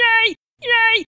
Yay! Yay!